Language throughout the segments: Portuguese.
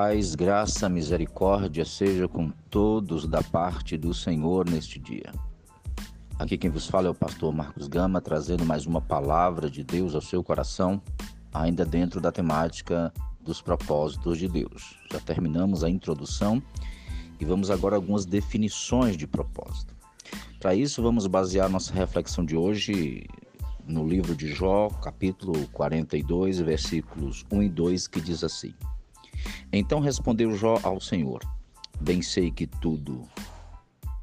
Paz, graça, misericórdia seja com todos da parte do Senhor neste dia. Aqui quem vos fala é o pastor Marcos Gama, trazendo mais uma palavra de Deus ao seu coração, ainda dentro da temática dos propósitos de Deus. Já terminamos a introdução e vamos agora a algumas definições de propósito. Para isso, vamos basear nossa reflexão de hoje no livro de Jó, capítulo 42, versículos 1 e 2, que diz assim: então respondeu Jó ao Senhor: Bem sei que tudo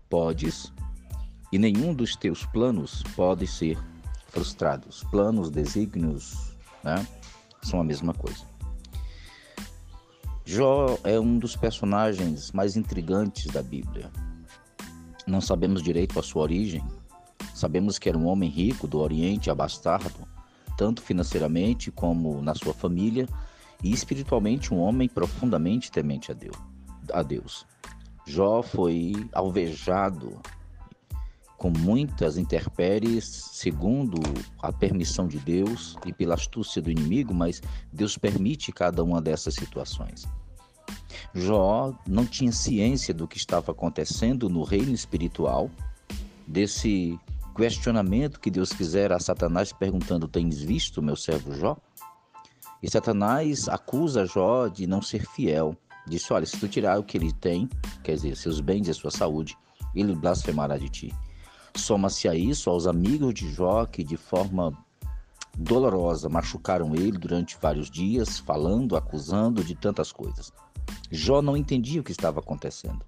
podes e nenhum dos teus planos pode ser frustrados. Planos, desígnios, né, são a mesma coisa. Jó é um dos personagens mais intrigantes da Bíblia. Não sabemos direito a sua origem. Sabemos que era um homem rico do Oriente, abastardo, tanto financeiramente como na sua família, e espiritualmente um homem profundamente temente a Deus. A Deus. Jó foi alvejado com muitas intempéries, segundo a permissão de Deus e pela astúcia do inimigo, mas Deus permite cada uma dessas situações. Jó não tinha ciência do que estava acontecendo no reino espiritual, desse questionamento que Deus fizera a Satanás perguntando: Tens visto meu servo Jó? E Satanás acusa Jó de não ser fiel. Disse: Olha, se tu tirar o que ele tem, quer dizer, seus bens e sua saúde, ele blasfemará de ti. Soma-se a isso aos amigos de Jó que, de forma dolorosa, machucaram ele durante vários dias, falando, acusando de tantas coisas. Jó não entendia o que estava acontecendo,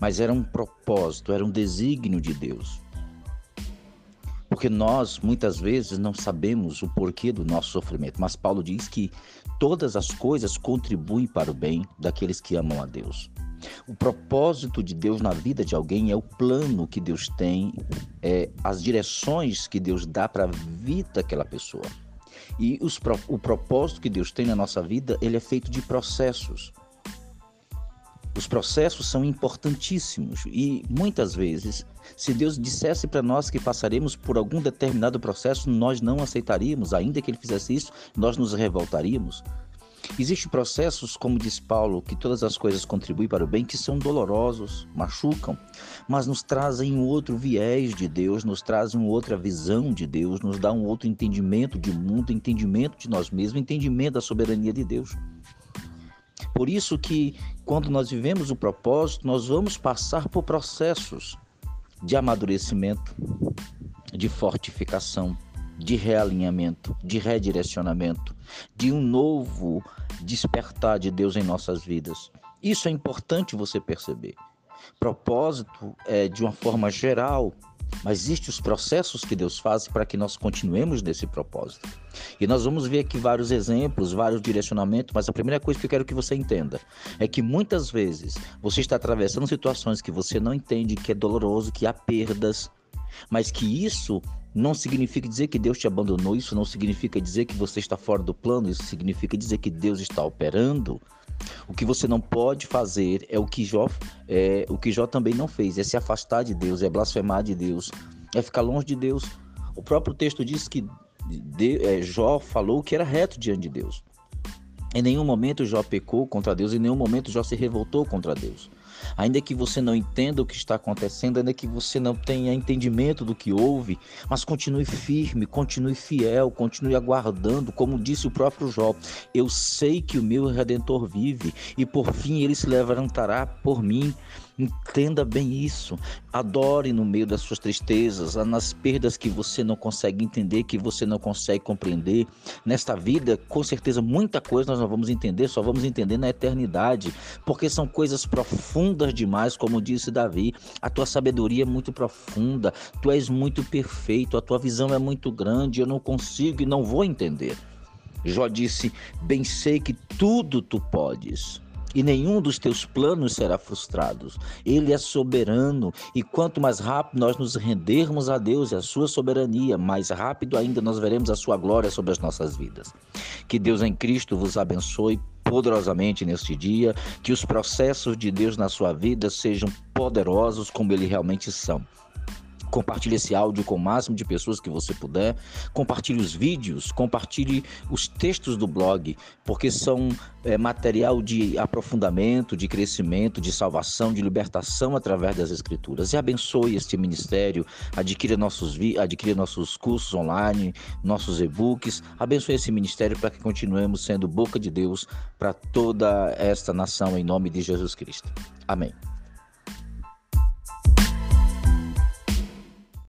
mas era um propósito, era um desígnio de Deus. Porque nós, muitas vezes, não sabemos o porquê do nosso sofrimento, mas Paulo diz que todas as coisas contribuem para o bem daqueles que amam a Deus. O propósito de Deus na vida de alguém é o plano que Deus tem, é, as direções que Deus dá para a vida daquela pessoa. E os, o propósito que Deus tem na nossa vida, ele é feito de processos. Os processos são importantíssimos e muitas vezes, se Deus dissesse para nós que passaremos por algum determinado processo, nós não aceitaríamos, ainda que ele fizesse isso, nós nos revoltaríamos. Existem processos, como diz Paulo, que todas as coisas contribuem para o bem, que são dolorosos, machucam, mas nos trazem um outro viés de Deus, nos trazem uma outra visão de Deus, nos dá um outro entendimento de mundo, entendimento de nós mesmos, entendimento da soberania de Deus. Por isso que quando nós vivemos o propósito, nós vamos passar por processos de amadurecimento, de fortificação, de realinhamento, de redirecionamento, de um novo despertar de Deus em nossas vidas. Isso é importante você perceber. Propósito é de uma forma geral mas existem os processos que Deus faz para que nós continuemos nesse propósito. E nós vamos ver aqui vários exemplos, vários direcionamentos, mas a primeira coisa que eu quero que você entenda é que muitas vezes você está atravessando situações que você não entende, que é doloroso, que há perdas, mas que isso não significa dizer que Deus te abandonou, isso não significa dizer que você está fora do plano, isso significa dizer que Deus está operando. O que você não pode fazer é o que Jó, é, o que Jó também não fez, é se afastar de Deus, é blasfemar de Deus, é ficar longe de Deus. O próprio texto diz que de, é, Jó falou que era reto diante de Deus. Em nenhum momento Jó pecou contra Deus, em nenhum momento Jó se revoltou contra Deus. Ainda que você não entenda o que está acontecendo, ainda que você não tenha entendimento do que houve, mas continue firme, continue fiel, continue aguardando, como disse o próprio Jó. Eu sei que o meu redentor vive e por fim ele se levantará por mim. Entenda bem isso. Adore no meio das suas tristezas, nas perdas que você não consegue entender, que você não consegue compreender. Nesta vida, com certeza, muita coisa nós não vamos entender, só vamos entender na eternidade, porque são coisas profundas demais, como disse Davi. A tua sabedoria é muito profunda, tu és muito perfeito, a tua visão é muito grande, eu não consigo e não vou entender. Jó disse: Bem sei que tudo tu podes e nenhum dos teus planos será frustrado. Ele é soberano e quanto mais rápido nós nos rendermos a Deus e a sua soberania, mais rápido ainda nós veremos a sua glória sobre as nossas vidas. Que Deus em Cristo vos abençoe poderosamente neste dia, que os processos de Deus na sua vida sejam poderosos como eles realmente são Compartilhe esse áudio com o máximo de pessoas que você puder. Compartilhe os vídeos, compartilhe os textos do blog, porque são é, material de aprofundamento, de crescimento, de salvação, de libertação através das Escrituras. E abençoe este ministério, adquira nossos, adquira nossos cursos online, nossos e-books. Abençoe esse ministério para que continuemos sendo boca de Deus para toda esta nação, em nome de Jesus Cristo. Amém.